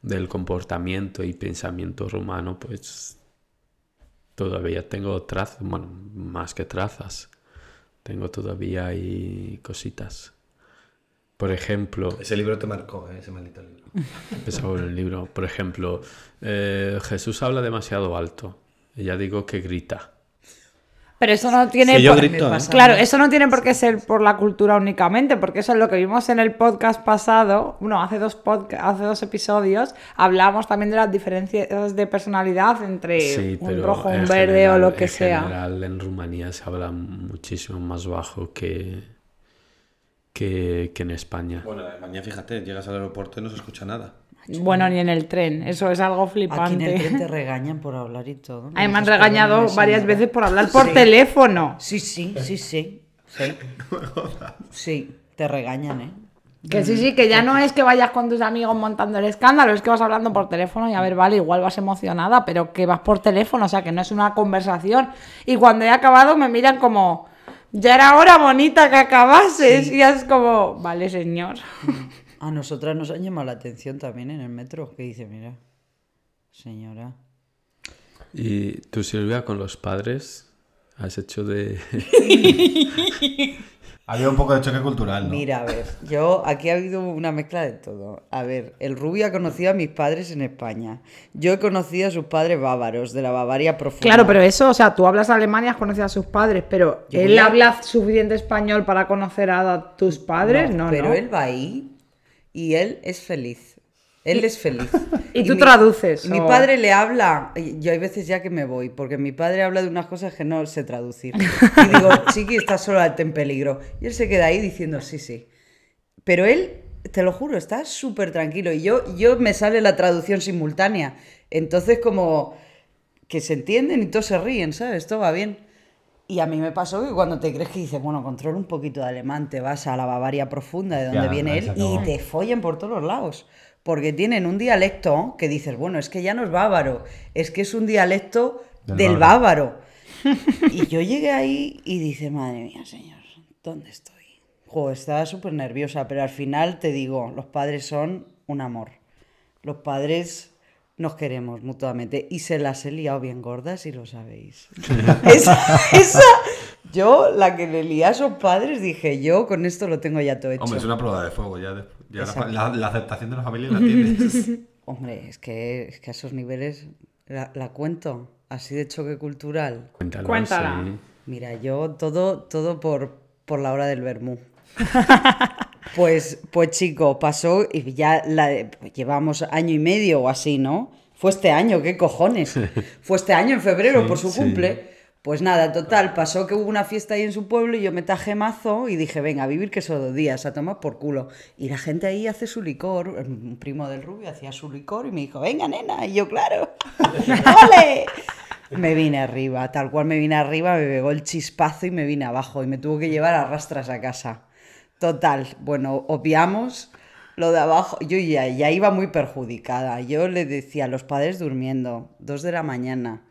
del comportamiento y pensamiento rumano pues todavía tengo trazas, bueno, más que trazas, tengo todavía ahí cositas. Por ejemplo, Ese libro te marcó, ¿eh? ese maldito libro. empezaba en el libro, por ejemplo, eh, Jesús habla demasiado alto, ya digo que grita. Pero eso no tiene por- grito, ¿eh? Claro, eso no tiene por qué ser por la cultura únicamente, porque eso es lo que vimos en el podcast pasado, bueno, hace dos, podca- hace dos episodios, hablamos también de las diferencias de personalidad entre Sí, un rojo, un en verde general- o lo que en sea. general en Rumanía se habla muchísimo más bajo que, que, que en España. Bueno, en España, fíjate, llegas al aeropuerto y no se escucha nada. Bueno, ni en el tren, eso es algo Aquí en el flipante. tren te regañan por hablar y todo. Ay, me han regañado "Perdóname, varias señora". veces por hablar por Sí. teléfono. Sí, sí, sí, sí. Sí, Sí, te regañan, ¿eh? Que sí, sí, que ya no es que vayas con tus amigos montando el escándalo, es que vas hablando por teléfono y a ver, vale, igual vas emocionada, pero que vas por teléfono, o sea, que no es una conversación. Y cuando he acabado me miran como, ya era hora bonita que acabases. Y es como, vale, señor. A nosotras nos han llamado la atención también en el metro, que dice, mira, señora. ¿Y tú, Silvia, con los padres has hecho de... Había un poco de choque cultural, ¿no? Mira, a ver, yo aquí ha habido una mezcla de todo. A ver, el Rubio ha conocido a mis padres en España. Yo he conocido a sus padres bávaros, de la Bavaria profunda. Claro, pero eso, o sea, tú hablas alemán y has conocido a sus padres, pero Yo ¿él a- habla suficiente español para conocer a tus padres? No, no. Pero él va ahí y él es feliz. Él es feliz. Y tú traduces, mi o- padre le habla. y Yo hay veces ya que me voy, porque mi padre habla de unas cosas que no sé traducir. Y digo, chiqui, estás sola en peligro. Y él se queda ahí diciendo, sí, sí. Pero él, te lo juro, está súper tranquilo. Y yo, yo me sale la traducción simultánea. Entonces, como que se entienden y todos se ríen, ¿sabes? Todo va bien. Y a mí me pasó que cuando te crees que dices, bueno, controla un poquito de alemán, te vas a la Bavaria profunda de donde Ya, viene él y te follan por todos los lados. Porque tienen un dialecto que dices, bueno, es que ya no es bávaro, es que es un dialecto Del del, bávaro. bávaro. y yo llegué ahí y dice, madre mía, señor, ¿dónde estoy? Jo, estaba súper nerviosa, pero al final te digo, los padres son un amor. Los padres nos queremos mutuamente y se las he liado bien gordas, si lo sabéis. esa, esa- yo, la que le lié a esos padres, dije, yo con esto lo tengo ya todo hecho. Hombre, es una prueba de fuego. Ya, ya la, Exacto. la- la aceptación de la familia la tienes. Hombre, es que, es que a esos niveles la, la cuento, así de choque cultural. Cuéntalo, Cuéntala. sí. Mira, yo todo, todo por, por la hora del vermú. Pues, pues chico, pasó y ya la, llevamos año y medio o así, ¿no? Fue este año, ¿qué cojones? Fue este año, en febrero, Sí, por su sí. cumple. Pues nada, total, pasó que hubo una fiesta ahí en su pueblo y yo me tajé mazo y dije, venga, a vivir que son dos días, a tomar por culo. Y la gente ahí hace su licor, un primo del rubio hacía su licor y me dijo, venga, nena, y yo, claro, ¡ole! Me vine arriba, tal cual me vine arriba, me pegó el chispazo y me vine abajo y me tuvo que llevar a rastras a casa. Total, bueno, obviamos lo de abajo. Yo ya, iba muy perjudicada. Yo le decía a los padres durmiendo, dos de la mañana,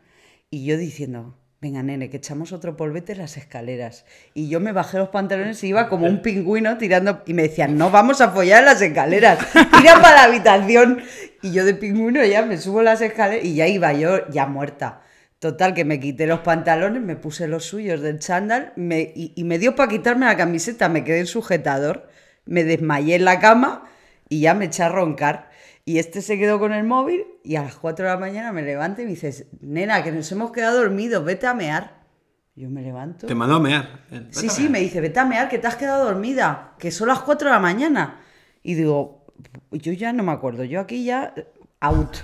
y yo diciendo, venga nene, que echamos otro polvete en las escaleras. Y yo me bajé los pantalones y iba como un pingüino tirando, y me decían, no vamos a follar las escaleras, tira para la habitación. Y yo de pingüino ya me subo las escaleras y ya iba yo ya muerta. Total, que me quité los pantalones, me puse los suyos del chándal me- y, y me dio para quitarme la camiseta, me quedé en sujetador, me desmayé en la cama y ya me eché a roncar. Y este se quedó con el móvil y a las 4 de la mañana me levanto y me dices, nena, que nos hemos quedado dormidos, vete a mear. Yo me levanto. Te mandó a mear. Eh, Sí, a sí, me dice, vete a mear, que te has quedado dormida, que son las 4 de la mañana. Y digo, yo ya no me acuerdo, yo aquí ya out.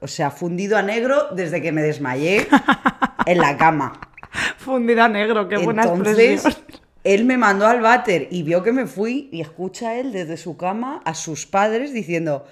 O sea, fundido a negro desde que me desmayé en la cama. Fundida negro, qué buena Entonces, expresión. él me mandó al váter y vio que me fui y escucha él desde su cama a sus padres diciendo,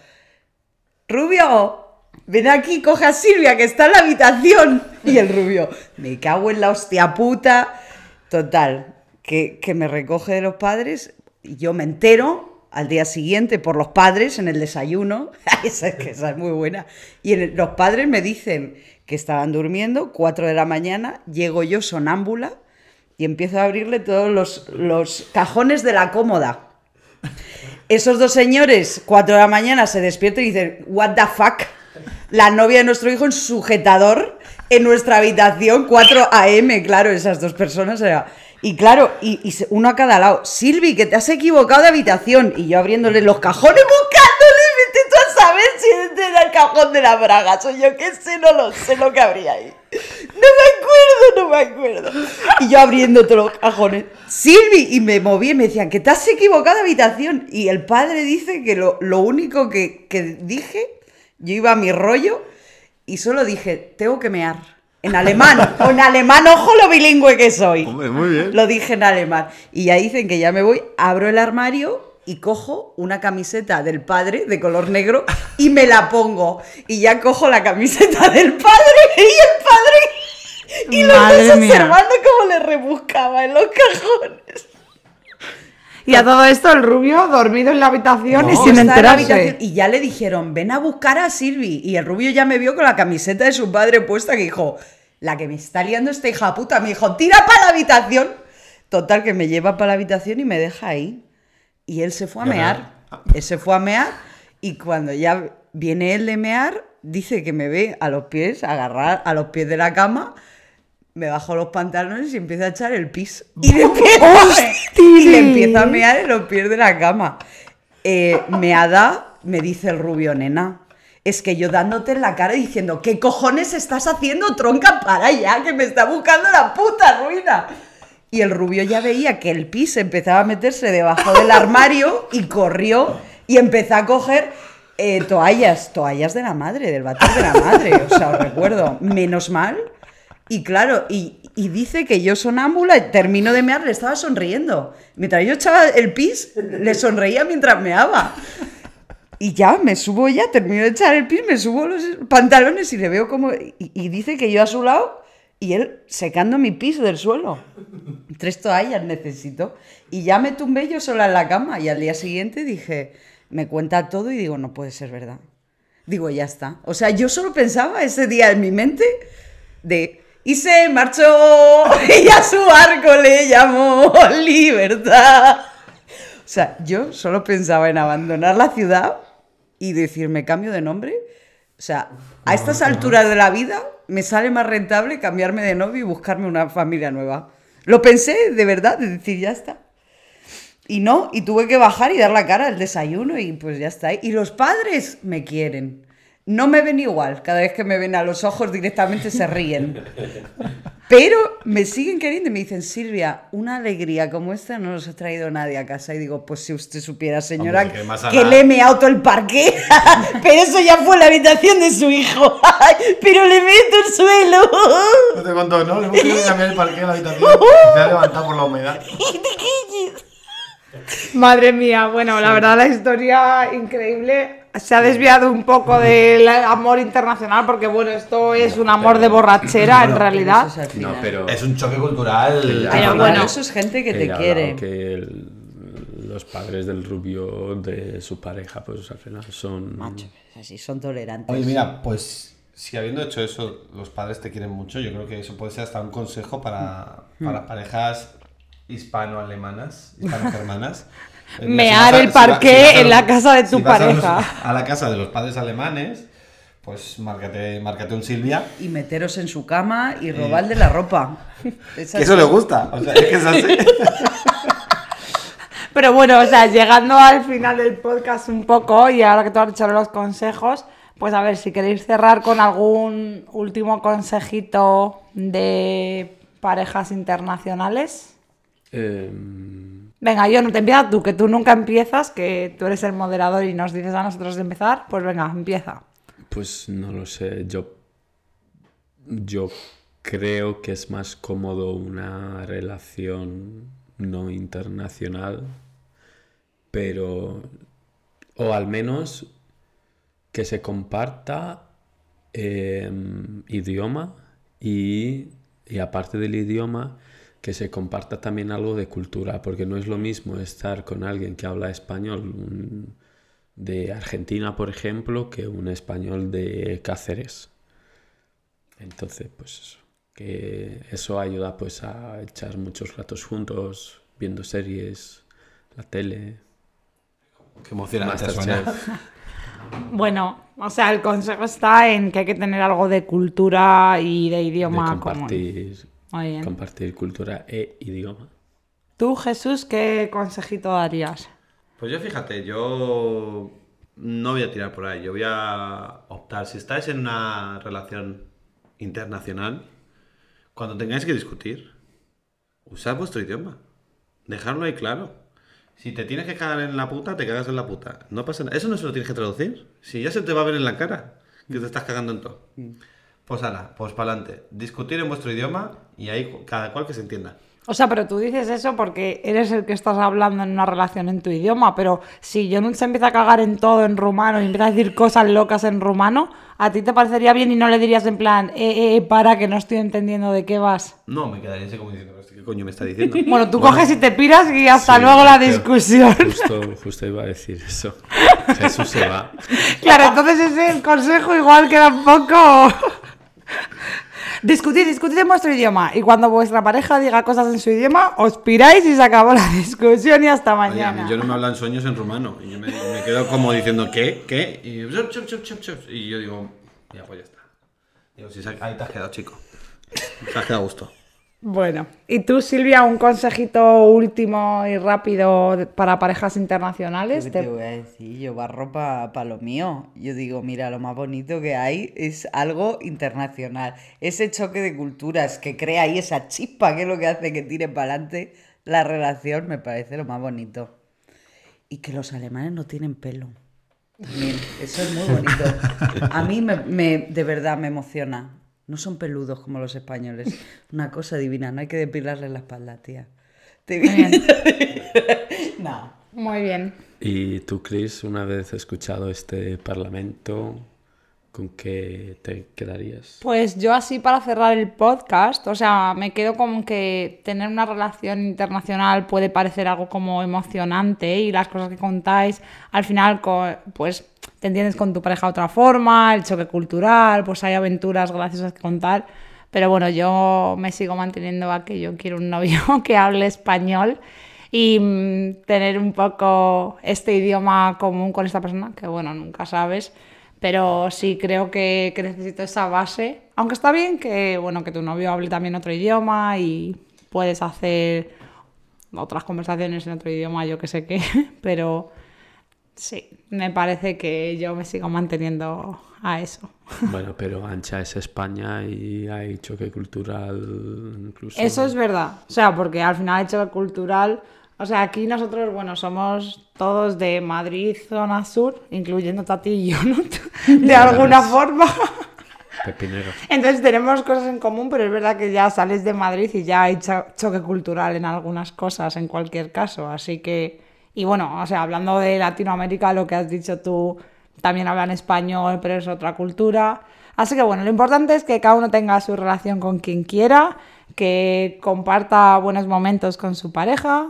Rubio, ven aquí, coge a Silvia que está en la habitación. Y el rubio, me cago en la hostia puta. Total, que, que me recoge de los padres y yo me entero al día siguiente por los padres en el desayuno. esa, es muy buena. Y los padres me dicen que estaban durmiendo, 4 de la mañana, llego yo sonámbula y empiezo a abrirle todos los, cajones de la cómoda. Esos dos señores, 4 de la mañana, se despiertan y dicen, what the fuck, la novia de nuestro hijo en sujetador en nuestra habitación, 4 AM, claro, esas dos personas. Y claro, y, uno a cada lado, Silvi, que te has equivocado de habitación. Y yo abriéndole los cajones, buscándole, vete tú a saber si este era el cajón de la braga. Soy yo que sé, no lo sé lo que habría ahí. No me acuerdo, no me acuerdo. Y yo abriendo todos los cajones. Silvi, y me moví y me decían que te has equivocado de habitación. Y el padre dice que lo, lo único que, que dije, yo iba a mi rollo y solo dije, tengo que mear. En alemán, o en alemán, ojo lo bilingüe que soy. Hombre, muy bien. Lo dije en alemán. Y ya dicen que ya me voy, abro el armario y cojo una camiseta del padre de color negro y me la pongo. Y ya cojo la camiseta del padre y el padre. Y Madre dos mía. observando cómo le rebuscaba en los cajones. Y a todo esto el rubio dormido en la habitación y sin está en la enterarse. habitación y ya le dijeron, ven a buscar a Silvi. Y el rubio ya me vio con la camiseta de su padre puesta que dijo, la que me está liando esta hija puta. Me dijo, tira para la habitación. Total, que me lleva para la habitación y me deja ahí. Y él se fue a mear. Él se fue a mear y cuando ya viene él de mear, dice que me ve a los pies, agarrar a los pies de la cama, me bajo los pantalones y empiezo a echar el pis. Y le empiezo a, y le empiezo a mear en los pies de la cama. Eh, meada, me dice el rubio, nena. Es que yo dándote en la cara y diciendo, ¿qué cojones estás haciendo, tronca? Para ya, que me está buscando la puta ruina. Y el rubio ya veía que el pis empezaba a meterse debajo del armario y corrió y empezó a coger eh, toallas, toallas de la madre, del váter de la madre. O sea, os recuerdo, menos mal. Y claro, y, y dice que yo sonámbula, termino de mear, le estaba sonriendo. Mientras yo echaba el pis, le sonreía mientras meaba. Y ya, me subo ya, termino de echar el pis, me subo los pantalones y le veo como... Y, dice que yo a su lado y él secando mi pis del suelo. Tres toallas necesito. Y ya me tumbé yo sola en la cama y al día siguiente dije, me cuenta todo y digo, no puede ser verdad. Digo, ya está. O sea, yo solo pensaba ese día en mi mente de... Y se marchó y a su barco le llamó libertad. O sea, yo solo pensaba en abandonar la ciudad y decir, me cambio de nombre. O sea, a estas alturas de la vida me sale más rentable cambiarme de novio y buscarme una familia nueva. Lo pensé de verdad, de decir, ya está. Y no, y tuve que bajar y dar la cara al desayuno y pues ya está. Y los padres me quieren. No me ven igual, cada vez que me ven a los ojos directamente se ríen. Pero me siguen queriendo y me dicen, Silvia, una alegría como esta no nos ha traído nadie a casa. Y digo, pues si usted supiera, señora, Hombre, que a le he meado todo el parque. Pero eso ya fue la habitación de su hijo. Pero le meto el suelo. No te contó, ¿no? Le hemos cambiar el parque de la habitación. Se ha levantado por la humedad. Madre mía, bueno, la verdad la historia increíble. Se ha desviado un poco del amor internacional porque bueno, esto es un amor de borrachera en realidad. No, pero. Es un choque cultural. Pero bueno. eso es gente que te quiere. que el- los padres del rubio de su pareja, pues al final son. Macho, así son tolerantes. Oye, mira, pues si habiendo hecho eso, los padres te quieren mucho, yo creo que eso puede ser hasta un consejo para, para parejas hispano-alemanas, hispano-germanas. Eh, Mear si el si va- parqué si en la casa de tu si vas a los- pareja. A, la casa de los padres alemanes, pues márcate, márcate un Silvia. Y meteros en su cama y robarle la ropa. Es Que eso le gusta, o sea, es que es así. Pero bueno, o sea, llegando al final del podcast un poco y ahora que tú has dicho los consejos, pues a ver si queréis cerrar con algún último consejito de parejas internacionales. Em, Venga, yo no te empiezas tú, que tú nunca empiezas, que tú eres el moderador y nos dices a nosotros de empezar, pues venga, empieza. Pues no lo sé, yo, yo creo que es más cómodo una relación no internacional, pero, o al menos que se comparta em, idioma y, y aparte del idioma, que se comparta también algo de cultura, porque no es lo mismo estar con alguien que habla español un- de Argentina, por ejemplo, que un español de Cáceres. Entonces, pues eso, que eso ayuda pues a echar muchos ratos juntos, viendo series, la tele, Qué emocionante suena. Bueno, o sea, el consejo está en que hay que tener algo de cultura y de de idioma común. Compartir, Muy bien. compartir cultura e idioma. Tú, Jesús, ¿qué consejito darías? Pues yo fíjate, yo no voy a tirar por ahí, yo voy a optar. Si estáis en una relación internacional, cuando tengáis que discutir, usad vuestro idioma. Dejadlo ahí claro. Si te tienes que cagar en la puta, te cagas en la puta. No pasa nada. Eso no se lo tienes que traducir. Si ya se te va a ver en la cara que te estás cagando en todo. Pues ala, pues para adelante. Discutir en vuestro idioma y ahí cada cual que se entienda. O sea, pero tú dices eso porque eres el que estás hablando en una relación en tu idioma, pero si yo no se empieza a cagar en todo en rumano y empieza a decir cosas locas en rumano, ¿a ti te parecería bien y no le dirías en plan, eh, eh, para que no estoy entendiendo de qué vas? No, me quedaría así como diciendo, ¿qué coño me está diciendo? Bueno, tú coges y te piras y hasta Sí, luego la discusión. Justo, justo iba a decir eso. Jesús se va. Claro, entonces ese consejo igual queda un poco... Discutid, discutid en vuestro idioma y cuando vuestra pareja diga cosas en su idioma, os piráis y se acabó la discusión y hasta mañana. yo no me hablan sueños en rumano. Y yo me, me quedo como diciendo, ¿qué? ¿Qué? Y, chup, chup, chup, chup, chup. y yo digo, ya, pues ya está. Digo, si se- ahí te has quedado, chico. Te has quedado a gusto. Bueno, y tú, Silvia, un consejito último y rápido para parejas internacionales. ¿Qué Te- te voy a decir? Yo barro para lo mío. Yo digo, mira, lo más bonito que hay es algo internacional. Ese choque de culturas que crea ahí esa chispa que es lo que hace que tire para adelante la relación, me parece lo más bonito. Y que los alemanes no tienen pelo. También, eso es muy bonito. A mí me, me- de verdad me emociona. No son peludos como los españoles. Una cosa divina, no hay que depilarles la espalda, tía. Te no. Muy bien. ¿Y tú, Chris, una vez escuchado este parlamento, con qué te quedarías? Pues yo así para cerrar el podcast, o sea, me quedo con que tener una relación internacional puede parecer algo como emocionante y las cosas que contáis, al final pues te entiendes con tu pareja de otra forma, el choque cultural, pues hay aventuras graciosas que contar, pero bueno, yo me sigo manteniendo a que yo quiero un novio que hable español y mm, tener un poco este idioma común con esta persona, que bueno, nunca sabes. Pero sí creo que, que necesito esa base. Aunque está bien que, bueno, que tu novio hable también otro idioma y puedes hacer otras conversaciones en otro idioma, yo que sé qué. Pero sí, me parece que yo me sigo manteniendo a eso. Bueno, pero Ancha es España y hay choque cultural incluso. Eso es verdad. O sea, porque al final el choque cultural. O sea, aquí nosotros, bueno, somos todos de Madrid, zona sur, incluyendo Tati y yo, ¿no? De alguna forma. Pepinero. Entonces tenemos cosas en común, pero es verdad que ya sales de Madrid y ya hay cho- choque cultural en algunas cosas, en cualquier caso. Así que, y bueno, o sea, hablando de Latinoamérica, lo que has dicho tú, también hablan español, pero es otra cultura. Así que bueno, lo importante es que cada uno tenga su relación con quien quiera, que comparta buenos momentos con su pareja.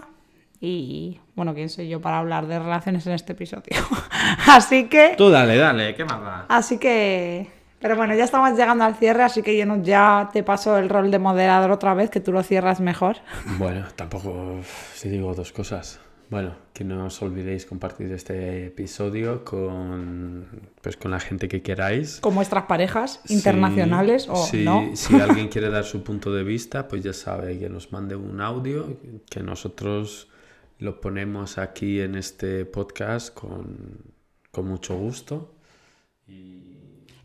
Y bueno, ¿quién soy yo para hablar de relaciones en este episodio? Así que... Tú dale, dale, ¿qué más da? Así que. Pero bueno, ya estamos llegando al cierre, así que yo no- ya te paso el rol de moderador otra vez, que tú lo cierras mejor. Bueno, tampoco si digo dos cosas. Bueno, que no os olvidéis compartir este episodio con, pues, con la gente que queráis. Con vuestras parejas Sí, internacionales o sí, no. Si alguien quiere dar su punto de vista, pues ya sabe que nos mande un audio, que nosotros lo ponemos aquí en este podcast con, con mucho gusto.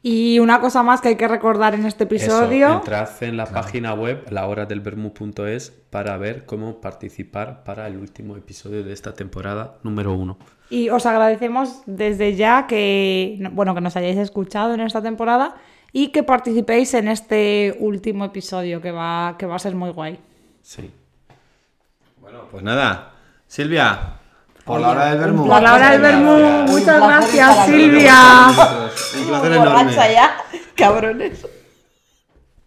Y una cosa más que hay que recordar en este Eso, episodio. entrad en la página web lahoradelvermu.es para ver cómo participar para el último episodio de esta temporada número uno. Y os agradecemos desde ya que, bueno, que nos hayáis escuchado en esta temporada y que participéis en este último episodio que va, que va a ser muy guay. Sí. Bueno, pues nada. Silvia, por la hora del vermú. Por la hora del vermú, muchas gracias. Silvia. Un placer enorme. Ya, cabrones.